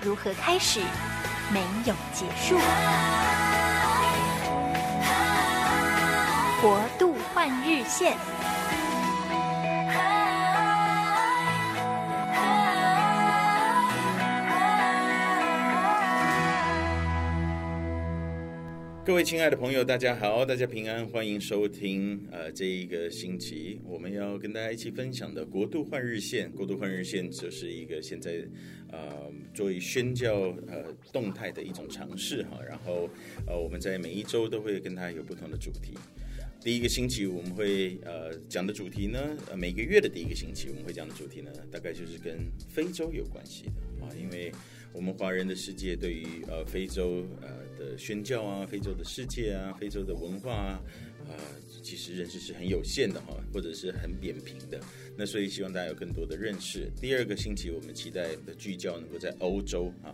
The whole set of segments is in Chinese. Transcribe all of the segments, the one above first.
如何开始，没有结束。国度换日线。各位亲爱的朋友，大家好，大家平安，欢迎收听呃这一个星期我们要跟大家一起分享的国度换日线。国度换日线就是一个现在呃作为宣教呃动态的一种尝试哈。然后呃我们在每一周都会跟它有不同的主题。第一个星期我们会呃讲的主题呢，呃每个月的第一个星期我们会讲的主题呢，大概就是跟非洲有关系的啊，因为我们华人的世界对于呃非洲呃。的宣教啊，非洲的世界啊，非洲的文化啊，呃，其实认识是很有限的哈，或者是很扁平的。那所以希望大家有更多的认识。第二个星期，我们期待的聚焦能够在欧洲啊。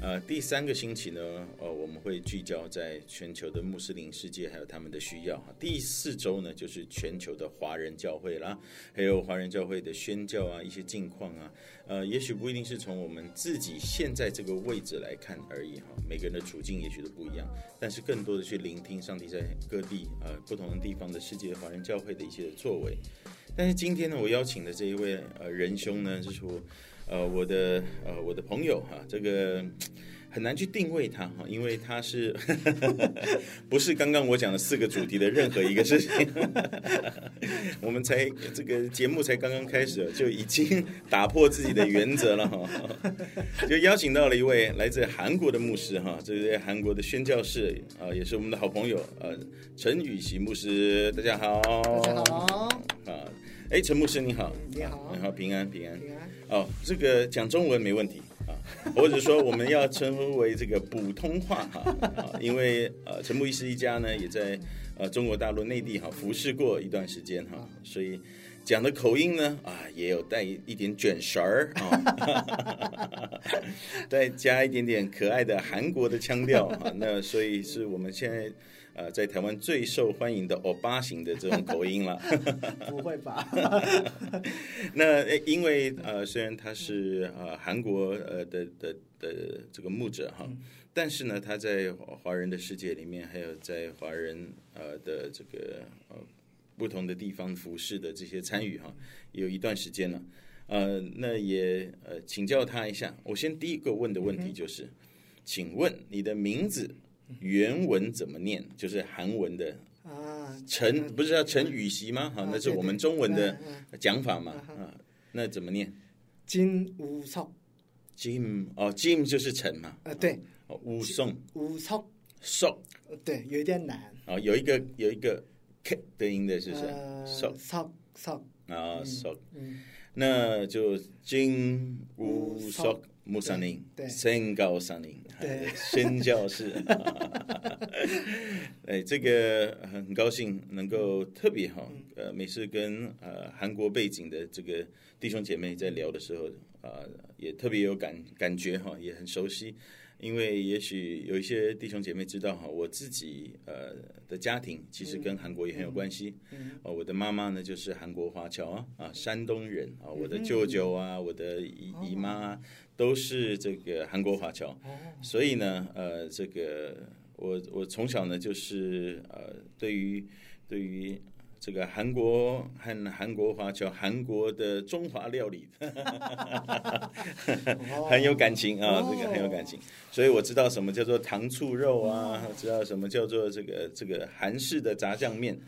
呃，第三个星期呢，呃，我们会聚焦在全球的穆斯林世界，还有他们的需要。哈，第四周呢，就是全球的华人教会啦，还有华人教会的宣教啊，一些近况啊。呃，也许不一定是从我们自己现在这个位置来看而已哈，每个人的处境也许都不一样，但是更多的去聆听上帝在各地呃不同的地方的世界华人教会的一些作为。但是今天呢，我邀请的这一位呃仁兄呢，是说。呃，我的呃，我的朋友哈，这个很难去定位他哈，因为他是 不是刚刚我讲的四个主题的任何一个事情。我们才这个节目才刚刚开始，就已经打破自己的原则了哈，就邀请到了一位来自韩国的牧师哈，这是韩国的宣教士啊，也是我们的好朋友呃，陈宇锡牧师，大家好，大家好，啊，哎，陈牧师你好，你好，你好，平安平安。平安哦，这个讲中文没问题啊，或者说我们要称呼为这个普通话哈啊，因为呃陈牧师一家呢也在呃中国大陆内地哈服侍过一段时间哈，所以讲的口音呢啊也有带一点卷舌儿啊，再加一点点可爱的韩国的腔调啊，那所以是我们现在。呃，在台湾最受欢迎的欧巴型的这种口音了，不会吧？那因为呃，虽然他是呃韩国呃的的的，这个牧者哈，嗯、但是呢，他在华人的世界里面，还有在华人呃的这个呃不同的地方服饰的这些参与哈，有一段时间了。呃，那也呃请教他一下，我先第一个问的问题就是，嗯、请问你的名字？原文怎么念？就是韩文的啊，陈不是叫陈宇锡吗？哈，那是我们中文的讲法嘛啊？那怎么念？金武松，Jim 哦，Jim 就是陈嘛？啊，对，武松，武松，松，对，有点难哦，有一个有一个 K 的音的，是不是？松松松啊，松，那就金乌索。穆萨林，对，身高萨林，对，宣教士，哎，这个很高兴能够特别哈，呃，每次跟呃韩国背景的这个弟兄姐妹在聊的时候，啊、呃，也特别有感感觉哈，也很熟悉。因为也许有一些弟兄姐妹知道哈，我自己呃的家庭其实跟韩国也很有关系。哦，我的妈妈呢就是韩国华侨啊，啊，山东人啊，我的舅舅啊，我的姨姨妈啊，都是这个韩国华侨。所以呢，呃，这个我我从小呢就是呃，对于对于。这个韩国和韩国华侨韩国的中华料理，很有感情啊，这个很有感情，所以我知道什么叫做糖醋肉啊，知道什么叫做这个这个韩式的炸酱面，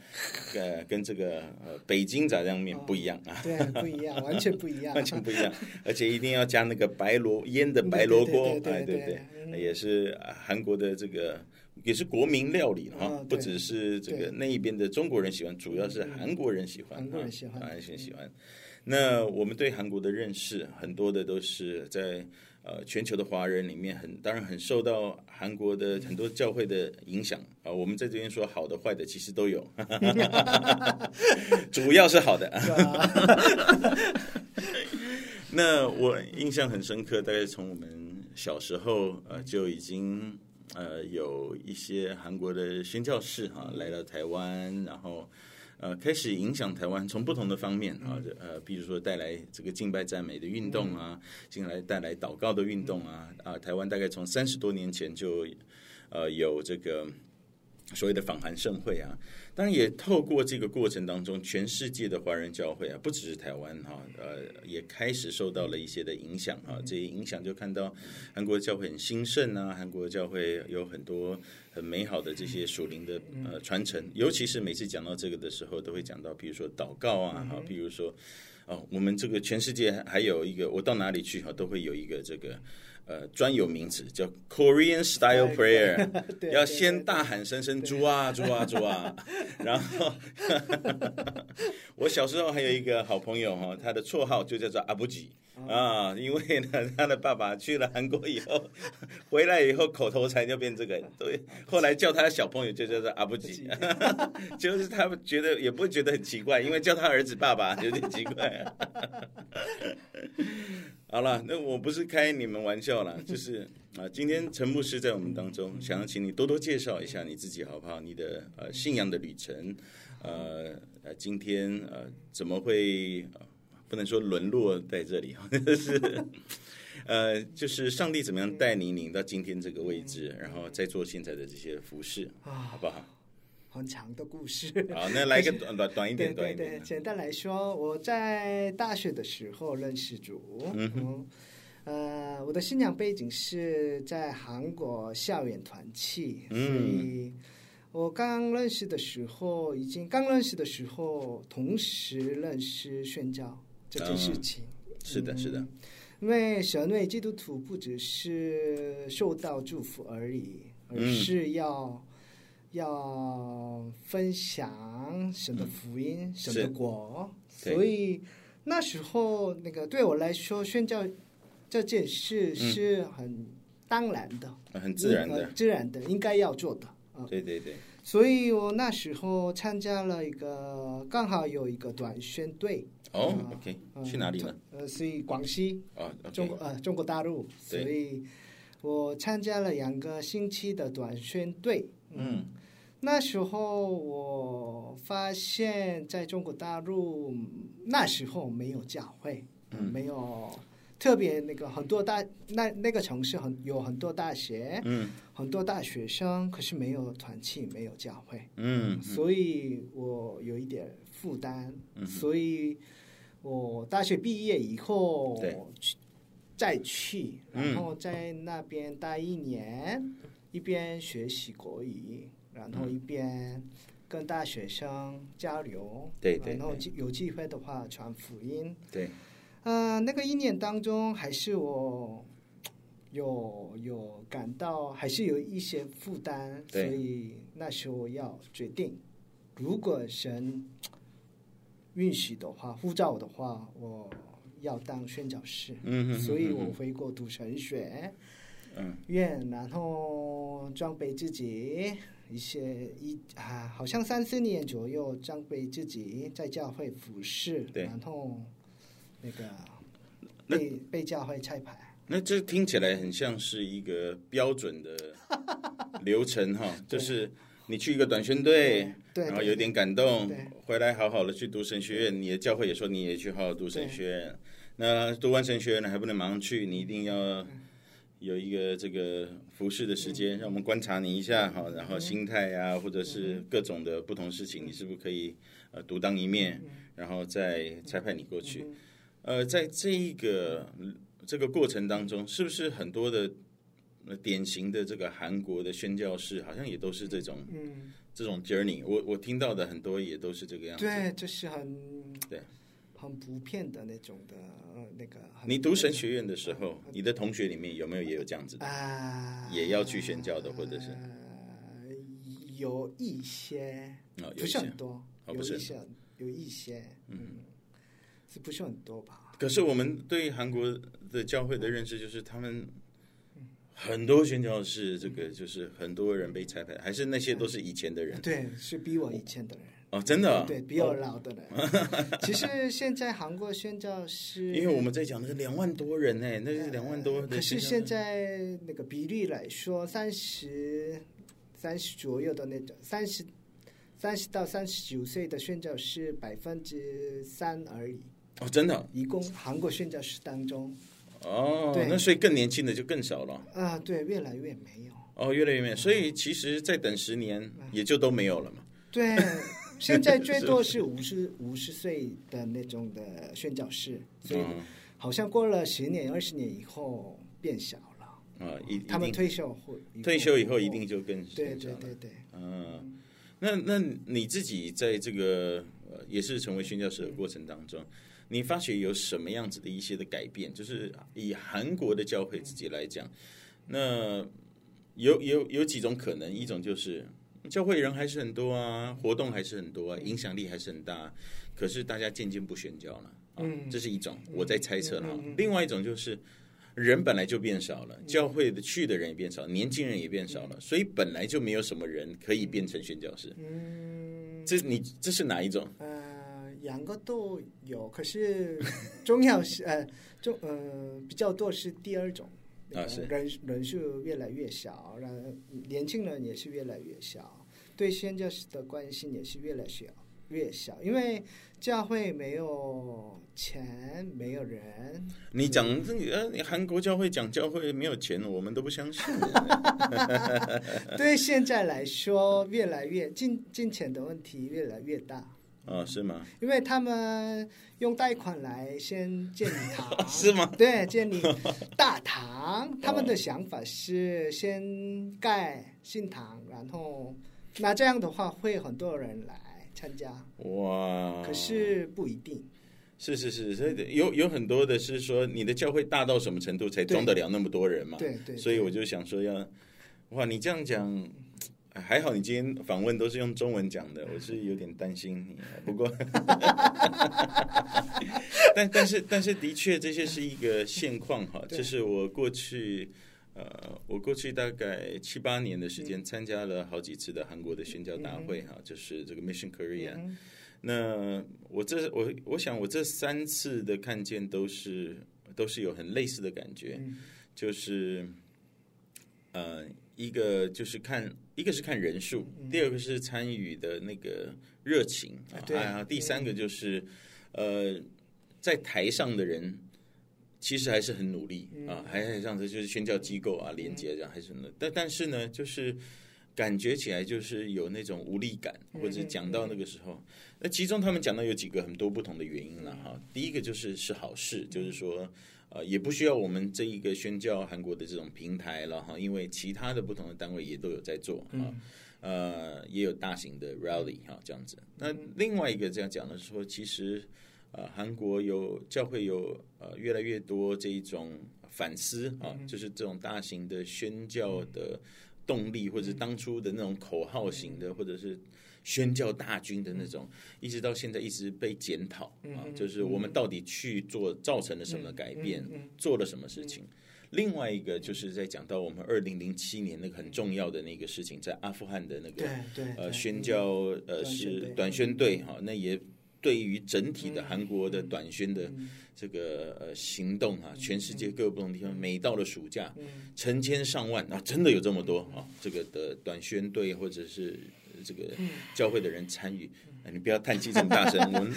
呃，跟这个呃北京炸酱面不一样啊，对，不一样，完全不一样，完全不一样，而且一定要加那个白萝腌的白萝卜，对，对对，也是韩国的这个。也是国民料理哈，嗯不只是这个那一边的中国人喜欢，主要是韩国人喜欢，韩国人喜欢啊韩国人喜欢。那我们对韩国的认识，很多的都是在呃全球的华人里面很，当然很受到韩国的很多教会的影响 啊。我们在这边说好的坏的，其实都有，主要是好的。那我印象很深刻，大概从我们小时候呃就已经呃有一些韩国的宣教士哈、啊、来到台湾，然后呃开始影响台湾，从不同的方面啊呃比如说带来这个敬拜赞美的运动啊，进来带来祷告的运动啊啊台湾大概从三十多年前就呃有这个。所谓的访韩盛会啊，当然也透过这个过程当中，全世界的华人教会啊，不只是台湾哈，呃，也开始受到了一些的影响啊。这些影响就看到韩国的教会很兴盛啊，韩国的教会有很多很美好的这些属灵的呃传承。尤其是每次讲到这个的时候，都会讲到，比如说祷告啊，哈，比如说哦，我们这个全世界还有一个，我到哪里去哈，都会有一个这个。呃，专有名词叫 Korean Style Prayer，要先大喊声声“猪啊，猪啊，猪啊”，然后 我小时候还有一个好朋友哈，他的绰号就叫做阿布吉。啊，因为呢，他的爸爸去了韩国以后，回来以后口头禅就变这个，对，后来叫他的小朋友就叫做阿布吉，就是他们觉得也不会觉得很奇怪，因为叫他儿子爸爸有点奇怪。好了，那我不是开你们玩笑啦，就是啊，今天陈牧师在我们当中，想要请你多多介绍一下你自己好不好？你的呃信仰的旅程，呃呃，今天呃怎么会、呃、不能说沦落在这里？就是呃，就是上帝怎么样带你领到今天这个位置，然后再做现在的这些服事，好不好？很长的故事。好，那来个 短短短一点，对对对，简单来说，我在大学的时候认识主。呃，我的新娘背景是在韩国校园团契，嗯、所以我刚认识的时候，已经刚认识的时候，同时认识宣教这件事情。嗯、是的，是的。因为神为基督徒不只是受到祝福而已，而是要。嗯。要分享神的福音，嗯、神的国，所以那时候那个对我来说，宣教这件事是很当然的，嗯、很自然的，自然的应该要做的。嗯、对对对。所以我那时候参加了一个，刚好有一个短宣队。哦、呃、，OK，去哪里呢？呃，是广西，哦 okay、中国呃中国大陆。所以我参加了两个星期的短宣队。嗯。嗯那时候我发现，在中国大陆那时候没有教会，嗯、没有特别那个很多大那那个城市很有很多大学，嗯、很多大学生，可是没有团契，没有教会，嗯，嗯。所以我有一点负担，嗯、所以我大学毕业以后去再去，然后在那边待一年，嗯、一边学习国语。然后一边跟大学生交流，对对，然后有机会的话传福音，对。呃，那个一年当中，还是我有有感到还是有一些负担，所以那时候要决定，如果神允许的话，护照的话，我要当宣教士。嗯哼，所以我回国读神学，嗯，院，然后装备自己。一些一啊，好像三四年左右，装备自己在教会服侍，对然后那个被那被教会拆牌。那这听起来很像是一个标准的 流程哈，就是你去一个短宣队，对，然后有点感动，回来好好的去读神学院，你的教会也说你也去好好读神学院。那读完神学院呢，还不能马上去，你一定要。有一个这个服侍的时间，让我们观察你一下哈，然后心态啊，或者是各种的不同事情，你是不是可以呃独当一面，然后再差派你过去？呃，在这一个这个过程当中，是不是很多的典型的这个韩国的宣教士，好像也都是这种这种 journey？我我听到的很多也都是这个样子。对，就是很对。很普遍的那种的，那个。你读神学院的时候，你的同学里面有没有也有这样子的？啊，也要去宣教的，或者是？有一些，哦、不是很多，哦、有一些，有一些，嗯，是不是很多吧？可是我们对韩国的教会的认识就是他们。很多宣教士，这个就是很多人被拆派，还是那些都是以前的人？对，是比我以前的人哦，真的，对，比我老的人。其实现在韩国宣教士，因为我们在讲那个两万多人呢，那是两万多。可是现在那个比例来说，三十三十左右的那种，三十三十到三十九岁的宣教士百分之三而已。哦，真的，一共韩国宣教士当中。哦，那所以更年轻的就更少了。啊，对，越来越没有。哦，越来越没有，所以其实再等十年也就都没有了嘛。对，现在最多是 五十五十岁的那种的宣教士，所以好像过了十年二十年以后变小了。啊，一他们退休后退休以后一定就更对对对对，嗯，那那你自己在这个也是成为宣教士的过程当中。你发觉有什么样子的一些的改变？就是以韩国的教会自己来讲，那有有有几种可能，一种就是教会人还是很多啊，活动还是很多啊，影响力还是很大，可是大家渐渐不宣教了啊，这是一种我在猜测哈。另外一种就是人本来就变少了，教会的去的人也变少，年轻人也变少了，所以本来就没有什么人可以变成宣教师。嗯，这你这是哪一种？两个都有，可是重要是呃，重呃比较多是第二种，啊是人人数越来越少，然后年轻人也是越来越少，对宣教士的关心也是越来越小越小，因为教会没有钱，没有人。你讲这个呃，韩国教会讲教会没有钱，我们都不相信。对现在来说，越来越金金钱的问题越来越大。哦，是吗？因为他们用贷款来先建礼堂，是吗？对，建立大堂。他们的想法是先盖新堂，然后那这样的话会很多人来参加。哇！可是不一定。是是是，所以有有很多的是说，你的教会大到什么程度才装得了那么多人嘛？对对，对。所以我就想说要，哇，你这样讲。还好你今天访问都是用中文讲的，我是有点担心你。不过，但 但是但是的确这些是一个现况哈。这是我过去呃，我过去大概七八年的时间参加了好几次的韩国的宣教大会哈，就是这个 Mission Korea。那我这我我想我这三次的看见都是都是有很类似的感觉，就是呃。一个就是看，一个是看人数，第二个是参与的那个热情啊，对啊，第三个就是，呃，在台上的人其实还是很努力啊，还还这样子，就是宣教机构啊，连接这样还是什么，但但是呢，就是感觉起来就是有那种无力感，或者讲到那个时候，那其中他们讲到有几个很多不同的原因了哈，第一个就是是好事，就是说。呃，也不需要我们这一个宣教韩国的这种平台了哈，因为其他的不同的单位也都有在做啊，呃，也有大型的 rally 哈这样子。那另外一个这样讲的是说，其实呃，韩国有教会有呃越来越多这一种反思啊，就是这种大型的宣教的动力，或者是当初的那种口号型的，或者是。宣教大军的那种，一直到现在一直被检讨啊，就是我们到底去做造成了什么改变，做了什么事情。另外一个就是在讲到我们二零零七年那个很重要的那个事情，在阿富汗的那个呃宣教呃是短宣队哈，那也对于整体的韩国的短宣的这个呃行动啊，全世界各个不同地方，每到了暑假，成千上万啊，真的有这么多啊，这个的短宣队或者是。这个教会的人参与，你不要叹气这么大声，我们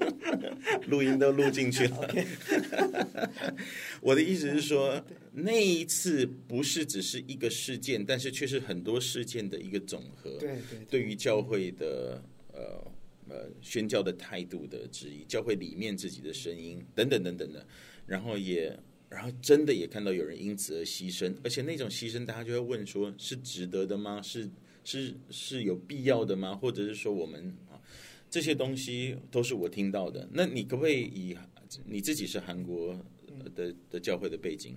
录音都录进去了。我的意思是说，那一次不是只是一个事件，但是却是很多事件的一个总和。对对，对于教会的呃呃宣教的态度的质疑，教会里面自己的声音等等等等的，然后也然后真的也看到有人因此而牺牲，而且那种牺牲，大家就会问说：是值得的吗？是？是是有必要的吗？或者是说我们啊，这些东西都是我听到的。那你可不可以以你自己是韩国的的教会的背景，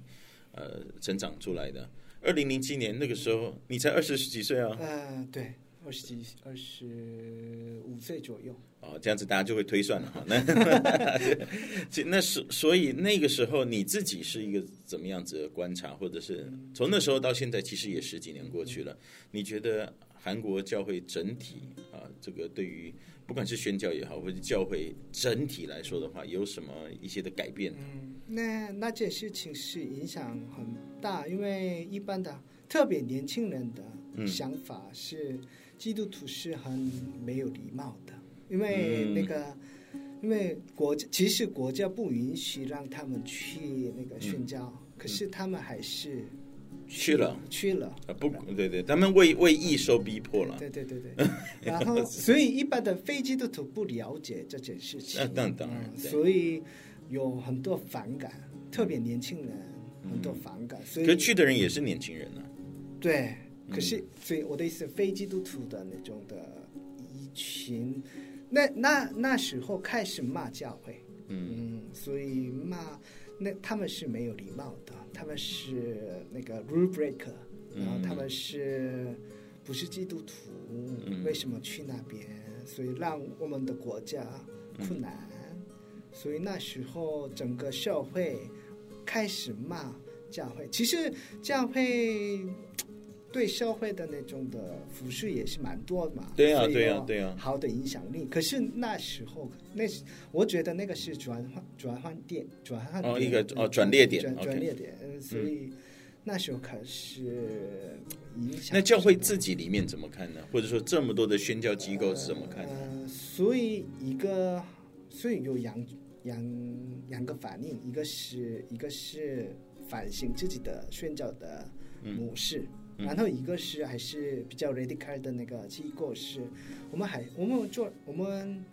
呃，成长出来的，二零零七年那个时候，你才二十几岁啊？嗯、呃，对，二十几二十五岁左右。哦，这样子大家就会推算了哈。那 那是所以那个时候你自己是一个怎么样子的观察，或者是从那时候到现在，其实也十几年过去了。你觉得韩国教会整体啊，这个对于不管是宣教也好，或者教会整体来说的话，有什么一些的改变？嗯，那那件事情是影响很大，因为一般的特别年轻人的想法是基督徒是很没有礼貌的。因为那个，嗯、因为国其实国家不允许让他们去那个宣教，嗯、可是他们还是去，了，去了啊！不，对对，他们为为义受逼迫了。对对对对。然后，所以一般的非基督徒不了解这件事情，啊、当当然，嗯、所以有很多反感，特别年轻人很多反感。所以，可去的人也是年轻人啊。对，可是所以我的意思，非基督徒的那种的一群。那那那时候开始骂教会，嗯，嗯，所以骂那他们是没有礼貌的，他们是那个 rule breaker，然后他们是不是基督徒？嗯，为什么去那边？所以让我们的国家困难，嗯，所以那时候整个社会开始骂教会。其实教会。对社会的那种的服饰也是蛮多的嘛，对啊，对啊，对啊，好的影响力。可是那时候，那我觉得那个是转换转换点，转换哦一个哦转捩点，转转捩点。所以那时候开始影响。那教会自己里面怎么看呢？或者说这么多的宣教机构是怎么看呢？呃，所以一个，所以有两两两个反应，一个是一个是反省自己的宣教的模式。嗯然后一个是还是比较 radical 的那个机构是，我们还我们做我们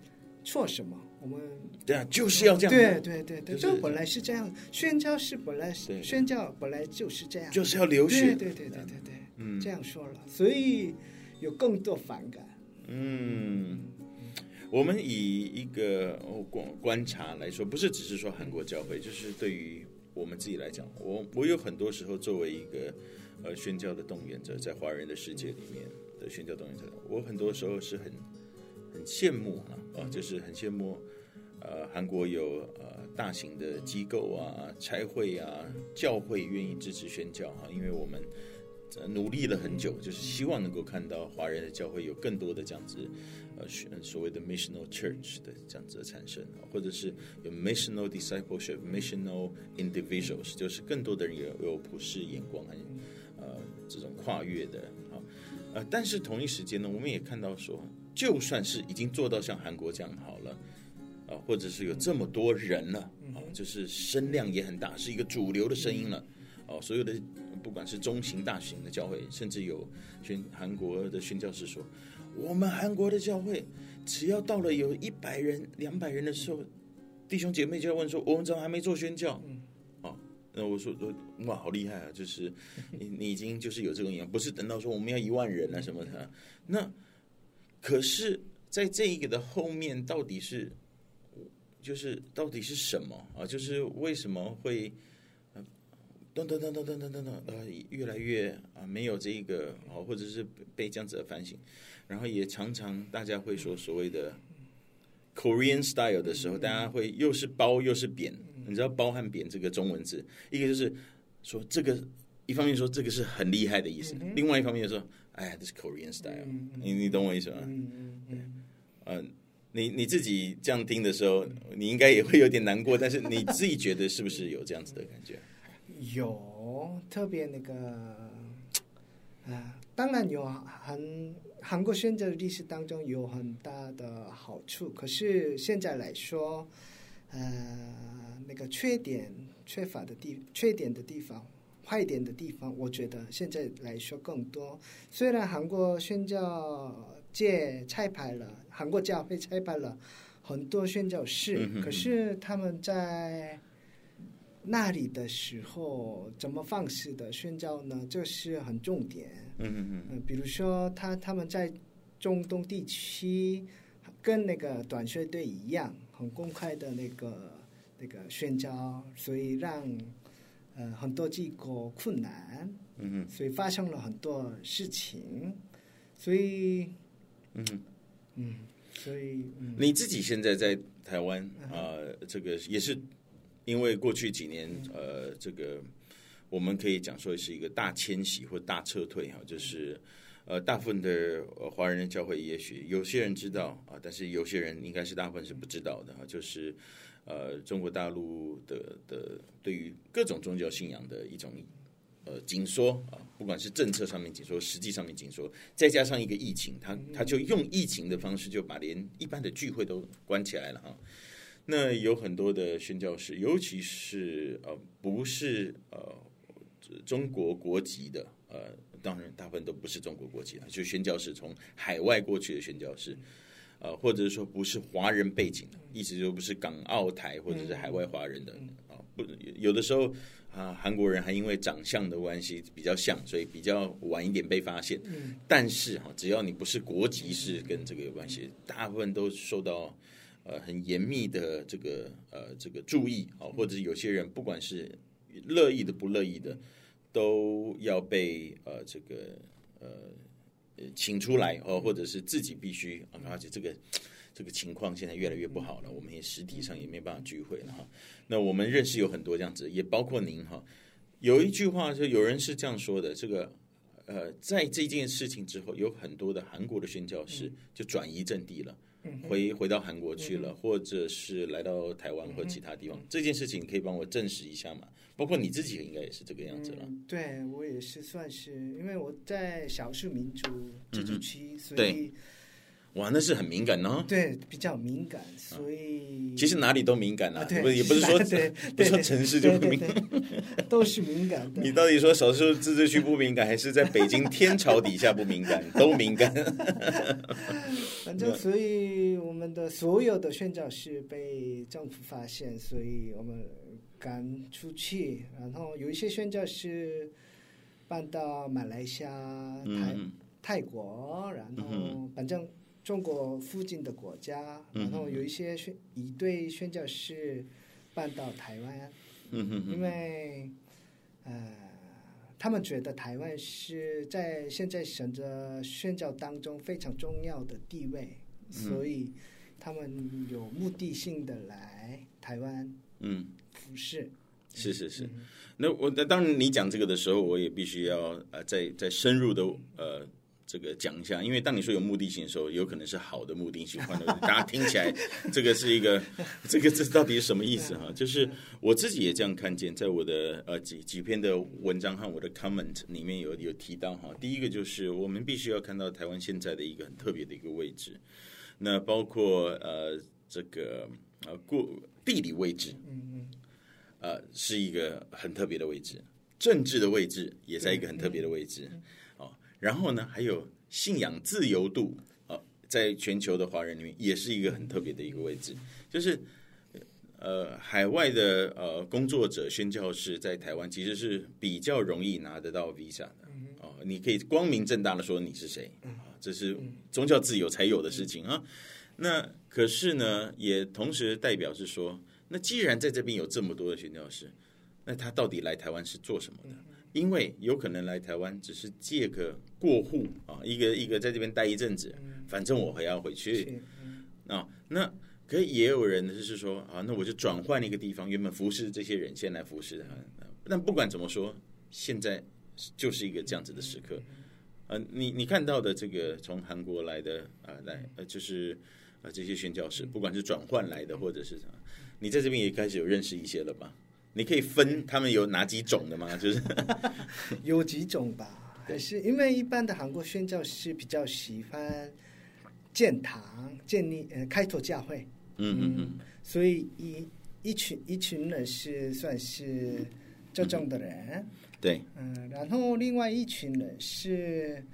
做什么？我们对啊，就是要这样。对对对对，就本来是这样，宣教是本来宣教本来就是这样，就是要流血。对对对对对对，嗯，这样说了，所以有更多反感。嗯，我们以一个观观察来说，不是只是说韩国教会，就是对于我们自己来讲，我我有很多时候作为一个。呃，宣教的动员者在华人的世界里面的宣教动员者，我很多时候是很很羡慕啊，啊，就是很羡慕，呃，韩国有呃大型的机构啊、差会啊、教会愿意支持宣教哈，因为我们努力了很久，就是希望能够看到华人的教会有更多的这样子，呃，所谓的 missional church 的这样子的产生，或者是有 missional discipleship、missional individuals，就是更多的人有有普世眼光和。呃，这种跨越的啊，呃，但是同一时间呢，我们也看到说，就算是已经做到像韩国这样好了，啊、呃，或者是有这么多人了，啊、呃，就是声量也很大，是一个主流的声音了，哦、呃，所有的不管是中型、大型的教会，甚至有宣韩国的宣教师说，我们韩国的教会只要到了有一百人、两百人的时候，弟兄姐妹就要问说，我们怎么还没做宣教？那我说哇，好厉害啊！就是你你已经就是有这个样，不是等到说我们要一万人啊什么的。那可是在这一个的后面，到底是就是到底是什么啊？就是为什么会噔噔噔噔噔噔噔噔呃越来越啊没有这一个啊，或者是被这样子的反省，然后也常常大家会说所谓的 Korean style 的时候，大家会又是褒又是贬。你知道“包”和“贬”这个中文字，一个就是说这个一方面说这个是很厉害的意思，另外一方面就说哎呀，这是 Korean style，你你懂我意思吗？嗯嗯嗯，你你自己这样听的时候，你应该也会有点难过，但是你自己觉得是不是有这样子的感觉？有，特别那个啊，当然有很韩国宣教的历史当中有很大的好处，可是现在来说，呃。那个缺点、缺乏的地、缺点的地方、坏点的地方，我觉得现在来说更多。虽然韩国宣教界拆牌了，韩国教会拆牌了很多宣教士，可是他们在那里的时候，怎么放肆的宣教呢？这是很重点。嗯嗯嗯。比如说他他们在中东地区跟那个短靴队一样，很公开的那个。那个宣教，所以让呃很多这个困难，嗯哼，所以发生了很多事情，所以，嗯嗯，所以、嗯、你自己现在在台湾啊、呃，这个也是因为过去几年呃，这个我们可以讲说是一个大迁徙或大撤退哈，就是。呃，大部分的华人的教会，也许有些人知道啊，但是有些人应该是大部分是不知道的啊。就是呃，中国大陆的的对于各种宗教信仰的一种呃紧缩啊，不管是政策上面紧缩，实际上面紧缩，再加上一个疫情，他他就用疫情的方式就把连一般的聚会都关起来了哈。那有很多的宣教士，尤其是呃不是呃中国国籍的呃。当然，大部分都不是中国国籍啊，就宣教士从海外过去的宣教士，呃，或者是说不是华人背景的，意思就不是港澳台或者是海外华人的啊。不，有的时候啊，韩国人还因为长相的关系比较像，所以比较晚一点被发现。但是哈，只要你不是国籍，是跟这个有关系，大部分都受到呃很严密的这个呃这个注意啊，或者是有些人不管是乐意的不乐意的。都要被呃这个呃请出来哦，或者是自己必须，而且这个这个情况现在越来越不好了，我们也实体上也没办法聚会了哈。那我们认识有很多这样子，也包括您哈。有一句话就有人是这样说的，这个呃，在这件事情之后，有很多的韩国的宣教士就转移阵地了，回回到韩国去了，或者是来到台湾或其他地方。这件事情可以帮我证实一下吗？包括你自己应该也是这个样子了。嗯、对我也是算是，因为我在少数民族自治区，嗯、所以对哇，那是很敏感哦。对，比较敏感，所以、啊、其实哪里都敏感啊，也不是说 对，不是说城市就不敏感，都是敏感的。你到底说少数自治区不敏感，还是在北京天朝底下不敏感？都敏感。反正，所以我们的所有的宣教士被政府发现，所以我们。赶出去，然后有一些宣教士搬到马来西亚、泰、嗯、泰国，然后反正中国附近的国家，嗯、然后有一些宣一对宣教士搬到台湾，嗯、因为呃，他们觉得台湾是在现在选择宣教当中非常重要的地位，嗯、所以他们有目的性的来台湾。嗯。服侍，是是是，那我那当然你讲这个的时候，我也必须要呃再再深入的呃这个讲一下，因为当你说有目的性的时候，有可能是好的目的性，换 大家听起来这个是一个 这个这到底是什么意思哈？就是我自己也这样看见，在我的呃几几篇的文章和我的 comment 里面有有提到哈，第一个就是我们必须要看到台湾现在的一个很特别的一个位置，那包括呃这个呃过地理位置，嗯嗯。呃，是一个很特别的位置，政治的位置也在一个很特别的位置，哦，然后呢，还有信仰自由度，啊，在全球的华人里面也是一个很特别的一个位置，就是呃，海外的呃工作者宣教士在台湾其实是比较容易拿得到 visa 的，哦，你可以光明正大的说你是谁，啊，这是宗教自由才有的事情啊，那可是呢，也同时代表是说。那既然在这边有这么多的宣教士，那他到底来台湾是做什么的？因为有可能来台湾只是借个过户啊，一个一个在这边待一阵子，反正我还要回去啊。那可以也有人就是说啊，那我就转换一个地方，原本服侍这些人，先来服侍他。但不管怎么说，现在就是一个这样子的时刻。呃，你你看到的这个从韩国来的啊，来呃，就是啊这些宣教士，不管是转换来的或者是什么。你在这边也开始有认识一些了吧？你可以分他们有哪几种的吗？就是 有几种吧，还是因为一般的韩国宣教是比较喜欢建堂、建立呃开拓教会，嗯嗯嗯，所以一一群一群人是算是这种的人，嗯、对，嗯，然后另外一群人是。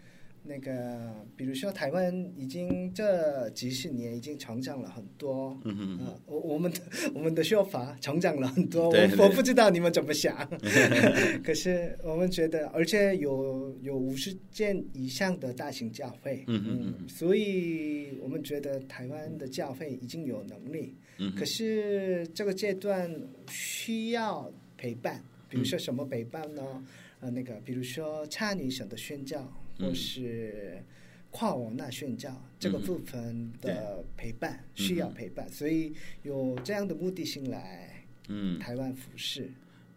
那个，比如说台湾已经这几十年已经成长了很多，嗯哼，啊，我我们的 我们的说法成长了很多，对，我我不知道你们怎么想，可是我们觉得，而且有有五十件以上的大型教会，嗯嗯，所以我们觉得台湾的教会已经有能力，嗯，可是这个阶段需要陪伴。比如说什么陪伴呢？嗯、呃，那个比如说参与神的宣教，或是跨往那宣教、嗯、这个部分的陪伴、嗯、需要陪伴，所以有这样的目的性来嗯。台湾服饰。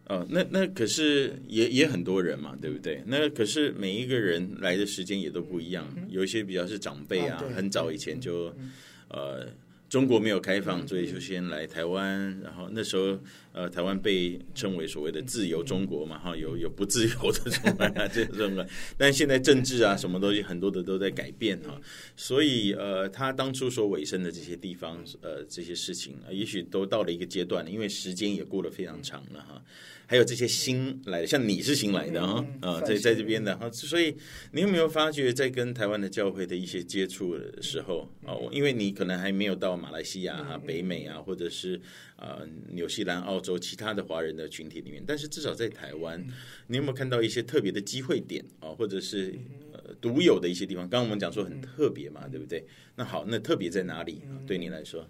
哦，那那可是也也很多人嘛，对不对？那可是每一个人来的时间也都不一样，嗯、有一些比较是长辈啊，哦、很早以前就、嗯、呃。中国没有开放，所以就先来台湾。然后那时候，呃，台湾被称为所谓的自由中国嘛，哈，有有不自由的中国啊，这种的。但现在政治啊，什么东西很多的都在改变哈。所以，呃，他当初所委身的这些地方，呃，这些事情，也许都到了一个阶段，因为时间也过得非常长了哈。还有这些新来的，像你是新来的啊，啊，在在这边的哈，所以你有没有发觉，在跟台湾的教会的一些接触的时候啊，因为你可能还没有到马来西亚啊、北美啊，或者是呃纽西兰、澳洲其他的华人的群体里面，但是至少在台湾，你有没有看到一些特别的机会点啊，或者是呃独有的一些地方？刚刚我们讲说很特别嘛，对不对？那好，那特别在哪里？对你来说？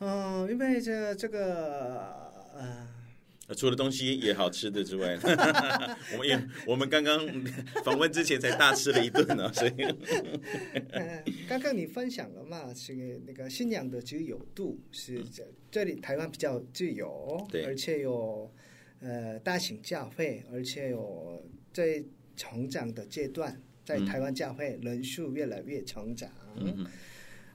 嗯，因为这这个呃。除了东西也好吃的之外，我们也我们刚刚访问之前才大吃了一顿呢，所以，刚刚你分享了嘛，是那个信仰的自由度是这这里台湾比较自由，对，而且有呃大型教会，而且有在成长的阶段，在台湾教会人数越来越成长，嗯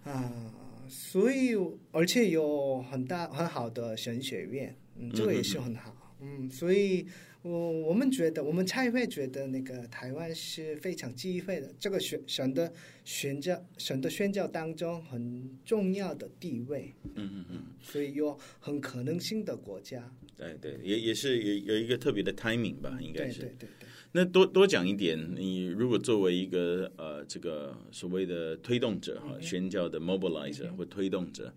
啊，所以而且有很大很好的神学院。嗯，这个也是很好。嗯，所以我我们觉得，我们才会觉得那个台湾是非常机会的，这个选神的宣教，神的宣教当中很重要的地位。嗯嗯嗯，所以有很可能性的国家。对对，也也是有有一个特别的 timing 吧，应该是。对对对对。那多多讲一点，你如果作为一个呃这个所谓的推动者哈，宣教的 mobilizer 或推动者，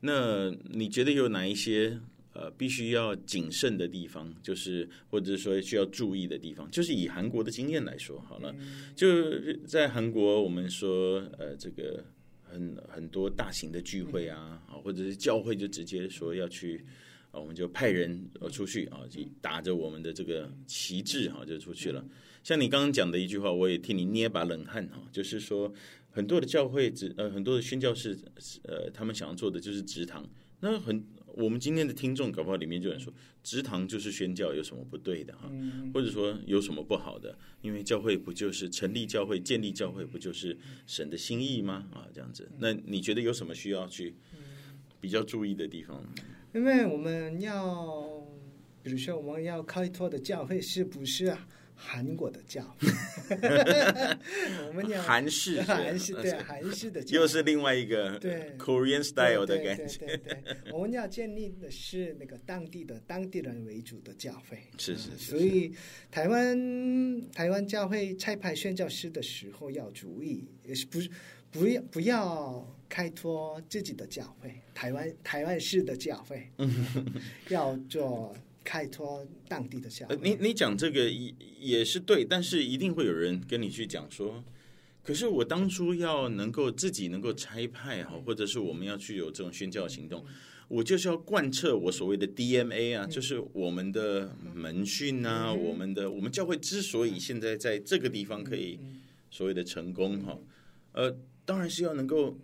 那你觉得有哪一些？呃，必须要谨慎的地方，就是或者说需要注意的地方，就是以韩国的经验来说，好了，就在韩国，我们说，呃，这个很很多大型的聚会啊，啊，或者是教会就直接说要去，啊，我们就派人呃出去啊，就打着我们的这个旗帜哈，就出去了。像你刚刚讲的一句话，我也替你捏把冷汗哈，就是说很多的教会职呃很多的宣教士呃，他们想要做的就是职堂，那很。我们今天的听众搞不好里面就有人说，职堂就是宣教，有什么不对的哈？或者说有什么不好的？因为教会不就是成立教会、建立教会，不就是神的心意吗？啊，这样子，那你觉得有什么需要去比较注意的地方？因为我们要，比如说我们要开拓的教会是不是啊？韩国的教，我们讲韩式，韩式对韩式的教，又是另外一个对 Korean style 的感觉。对，对，我们要建立的是那个当地的当地人为主的教会。是是是。所以台湾台湾教会差派宣教师的时候要注意，也是不是不要不要开拓自己的教会，台湾台湾式的教会，要做。开拓当地的教会。你你讲这个也也是对，但是一定会有人跟你去讲说，可是我当初要能够自己能够拆派哈，或者是我们要去有这种宣教行动，我就是要贯彻我所谓的 DMA 啊，就是我们的门训啊，我们的我们教会之所以现在在这个地方可以所谓的成功哈，呃，当然是要能够。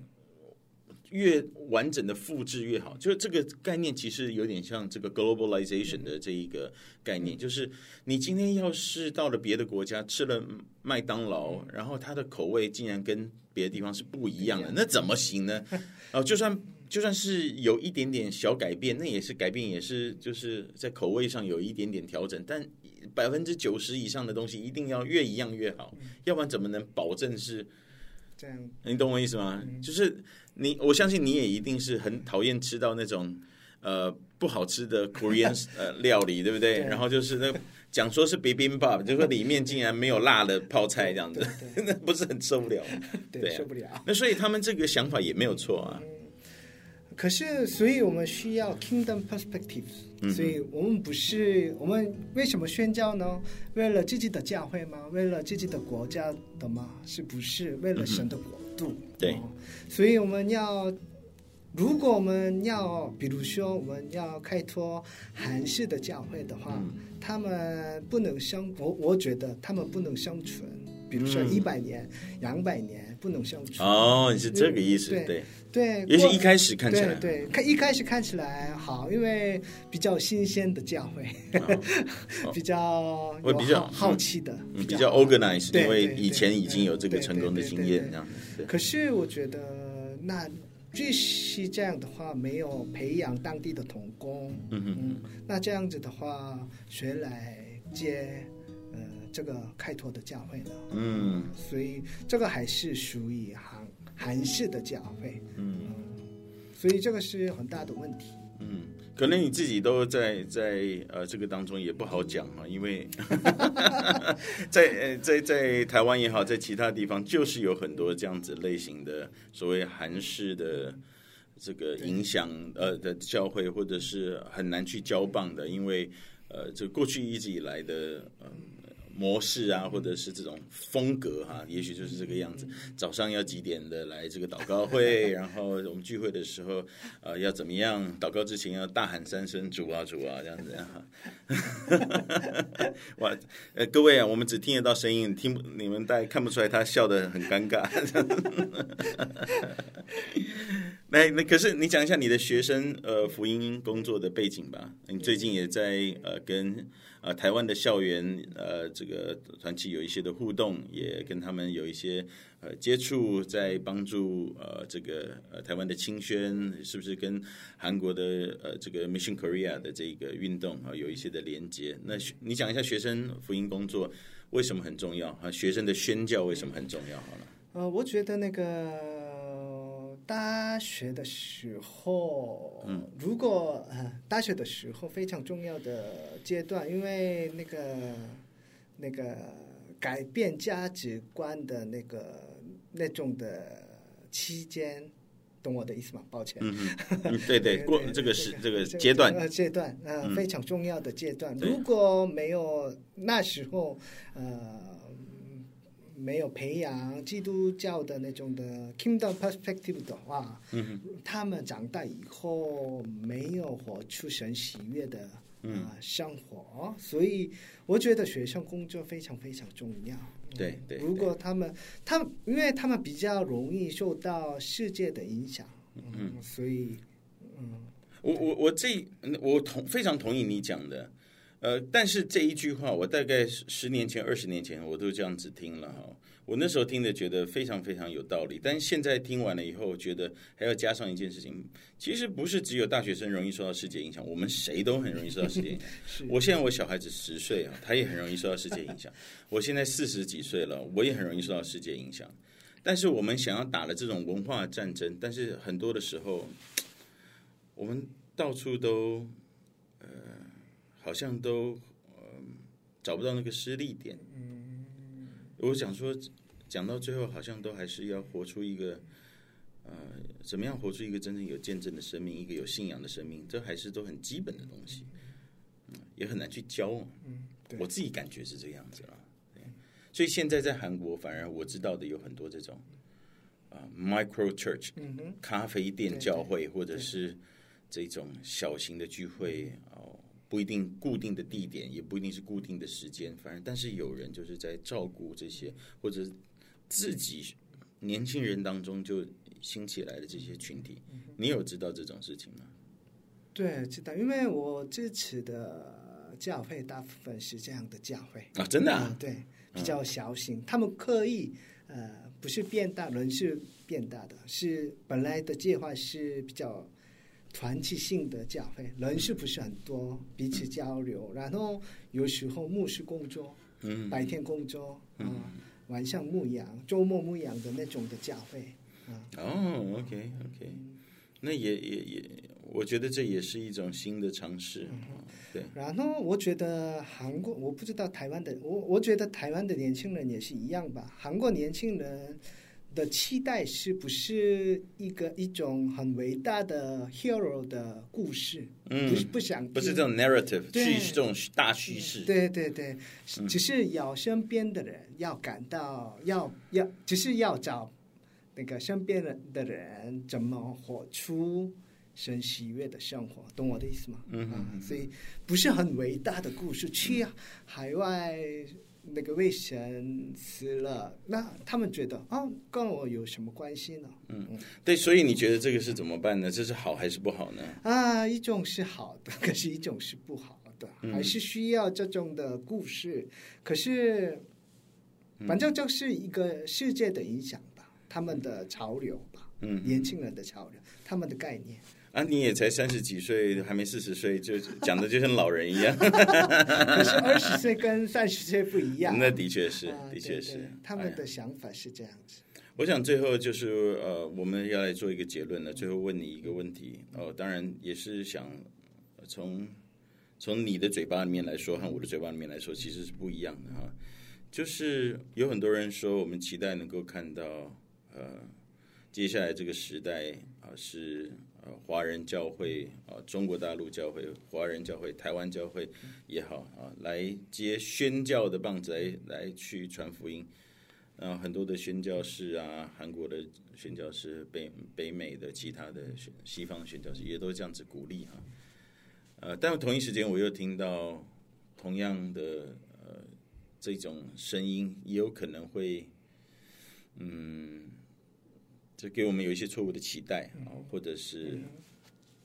越完整的复制越好，就是这个概念其实有点像这个 globalization 的这一个概念，就是你今天要是到了别的国家吃了麦当劳，然后它的口味竟然跟别的地方是不一样的，那怎么行呢？哦，就算就算是有一点点小改变，那也是改变，也是就是在口味上有一点点调整，但百分之九十以上的东西一定要越一样越好，要不然怎么能保证是这样？你懂我意思吗？就是。你我相信你也一定是很讨厌吃到那种呃不好吃的 Korean 呃料理，对不对？对，然后就是那讲说是 bibimbap，就说里面竟然没有辣的泡菜这样子，那不是很受不了？对，对啊，受不了。那所以他们这个想法也没有错啊。嗯，可是，所以我们需要 kingdom perspective，嗯。所以我们不是我们为什么宣教呢？为了自己的教会吗？为了自己的国家的吗？是不是为了神的国？度对，所以我们要如果我们要，比如说我们要开拓韩式的教会的话，嗯、他们不能生，我我觉得他们不能生存。比如说一百年、两百、嗯、年不能生存。哦，你是这个意思？对对，对也许一开始看起来，对，看一开始看起来好，因为比较新鲜的教会，比较我比较好奇的，嗯、比较 organized，因为以前已经有这个成功的经验，这样。可是我觉得那。继续这样的话，没有培养当地的童工，嗯嗯，那这样子的话，谁来接呃这个开拓的教会呢？嗯，所以这个还是属于韩韩式的教会，嗯，所以这个是很大的问题，嗯。可能你自己都在在呃这个当中也不好讲啊，因为 在呃在在台湾也好，在其他地方就是有很多这样子类型的所谓韩式的这个影响呃的教会，或者是很难去交棒的，因为呃这过去一直以来的嗯。模式啊，或者是这种风格哈、啊，也许就是这个样子。早上要几点的来这个祷告会，然后我们聚会的时候，呃，要怎么样？祷告之前要大喊三声“主啊，主啊”这样子啊。哇，呃，各位啊，我们只听得到声音，听你们大概看不出来他笑得很尴尬。那那可是你讲一下你的学生呃福音工作的背景吧。你最近也在呃跟。呃，台湾的校园，呃，这个团体有一些的互动，也跟他们有一些呃接触，在帮助呃这个呃台湾的青宣，是不是跟韩国的呃这个 Mission Korea 的这个运动啊有一些的连接？那你讲一下学生福音工作为什么很重要啊？学生的宣教为什么很重要？好了，呃，我觉得那个。大学的时候，嗯，如果呃，大学的时候非常重要的阶段，因为那个那个改变价值观的那个那种的期间，懂我的意思吗？抱歉，嗯嗯，对对，过这个是这个阶段，呃，阶段呃非常重要的阶段，如果没有那时候呃。没有培养基督教的那种的 kingdom perspective 的话，嗯，他们长大以后没有活出神喜悦的啊、呃、生活，所以我觉得学生工作非常非常重要。对对，如果他们他们，因为他们比较容易受到世界的影响，嗯，所以嗯，我我我这我同非常同意你讲的。呃，但是这一句话，我大概十年前、二十年前，我都这样子听了哈。我那时候听的觉得非常非常有道理，但是现在听完了以后，觉得还要加上一件事情，其实不是只有大学生容易受到世界影响，我们谁都很容易受到世界影响。我现在我小孩子十岁啊，他也很容易受到世界影响。我现在四十几岁了，我也很容易受到世界影响。但是我们想要打了这种文化战争，但是很多的时候，我们到处都。好像都呃找不到那个失力点。嗯，我想说，讲到最后，好像都还是要活出一个呃，怎么样活出一个真正有见证的生命，一个有信仰的生命，这还是都很基本的东西。嗯，也很难去教。嗯，我自己感觉是这样子了。所以现在在韩国，反而我知道的有很多这种啊，micro church，咖啡店教会，或者是这种小型的聚会哦。不一定固定的地点，也不一定是固定的时间，反正但是有人就是在照顾这些，或者自己年轻人当中就兴起来的这些群体，你有知道这种事情吗？对，知道，因为我支持的教会大部分是这样的教会啊，真的啊，嗯，对，比较小型，他们刻意呃不是变大，人是变大的，是本来的计划是比较。团体性的教会，人是不是很多，彼此交流，然后有时候牧师工作，嗯，白天工作，啊、呃，晚上牧羊，周末牧羊的那种的教会，啊、呃。哦，OK OK，那也也也，我觉得这也是一种新的尝试，嗯、对。然后我觉得韩国，我不知道台湾的，我我觉得台湾的年轻人也是一样吧，韩国年轻人。的期待是不是一个一种很伟大的 hero 的故事？嗯，不是不想不是这种 narrative 叙事这种大叙事。对对对，只是要身边的人要感到要要，只是要找那个身边人的人怎么活出神喜悦的生活，懂我的意思吗？嗯啊，所以不是很伟大的故事，去海外那个为神死了，那他们觉得啊、哦，跟我有什么关系呢？嗯，对，所以你觉得这个是怎么办呢？这是好还是不好呢？啊，一种是好的，可是一种是不好的，嗯、还是需要这种的故事。可是，反正就是一个世界的影响吧，他们的潮流吧，嗯，年轻人的潮流，他们的概念。啊，你也才三十几岁，还没四十岁，就讲的就像老人一样。可是二十岁跟三十岁不一样。那的确是，啊、的确是。他们的想法是这样子。我想最后就是呃，我们要来做一个结论了。最后问你一个问题哦，当然也是想从从你的嘴巴里面来说和我的嘴巴里面来说，其实是不一样的哈。就是有很多人说，我们期待能够看到呃，接下来这个时代啊、呃、是。呃，华人教会啊，中国大陆教会、华人教会、台湾教会也好啊，来接宣教的棒子来来去传福音。啊，很多的宣教士啊，韩国的宣教士、北北美的其他的西方宣教士也都这样子鼓励哈。呃，但同一时间我又听到同样的呃这种声音，也有可能会嗯。就给我们有一些错误的期待啊，或者是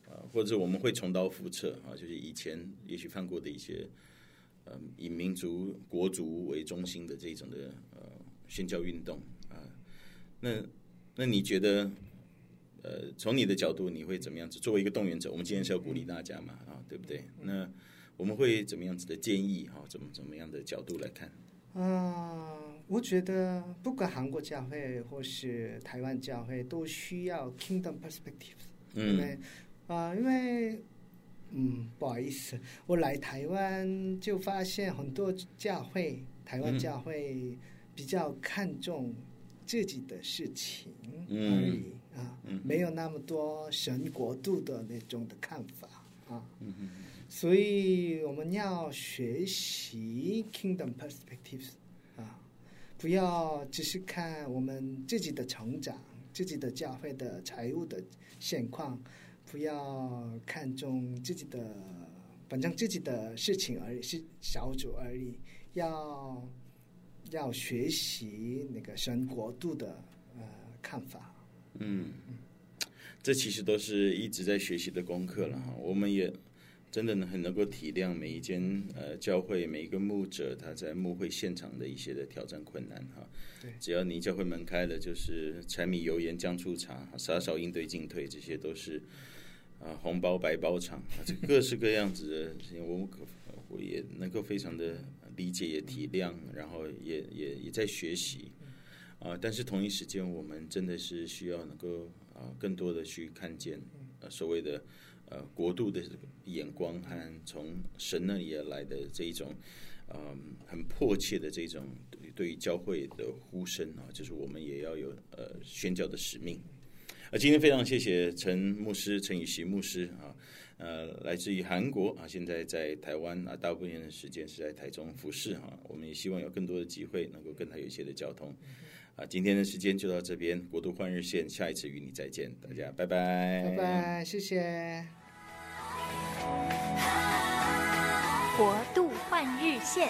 啊，或者我们会重蹈覆辙啊，就是以前也许犯过的一些，嗯，以民族国族为中心的这种的呃宣教运动啊，那那你觉得呃，从你的角度你会怎么样子？作为一个动员者，我们今天是要鼓励大家嘛啊，对不对？那我们会怎么样子的建议哈？怎么怎么样的角度来看？啊。我觉得不管韩国教会或是台湾教会，都需要 kingdom perspective。嗯。因为啊、呃，因为嗯，不好意思，我来台湾就发现很多教会，台湾教会比较看重自己的事情而已、嗯、啊，没有那么多神国度的那种的看法啊。所以我们要学习 kingdom perspectives。不要只是看我们自己的成长，自己的教会的财务的现况，不要看重自己的，反正自己的事情而已，是小组而已。要要学习那个神国度的呃看法。嗯，这其实都是一直在学习的功课了哈，我们也。真的呢，很能够体谅每一间呃教会每一个牧者他在牧会现场的一些的挑战困难哈。对，只要你教会门开了，就是柴米油盐酱醋茶，洒少应对进退，这些都是啊红包白包场啊，这各式各样子的我我也能够非常的理解也体谅，然后也也也在学习啊。但是同一时间，我们真的是需要能够啊更多的去看见呃所谓的。呃，国度的眼光和从神那里而来的这一种，嗯，很迫切的这种对于教会的呼声啊，就是我们也要有呃宣教的使命。啊，今天非常谢谢陈牧师陈宇锡牧师啊，呃，来自于韩国啊，现在在台湾啊，大部分的时间是在台中服侍啊。我们也希望有更多的机会能够跟他有一些的交通。啊，今天的时间就到这边，国度换日线，下一次与你再见，大家拜拜，拜拜，谢谢。国度换日线。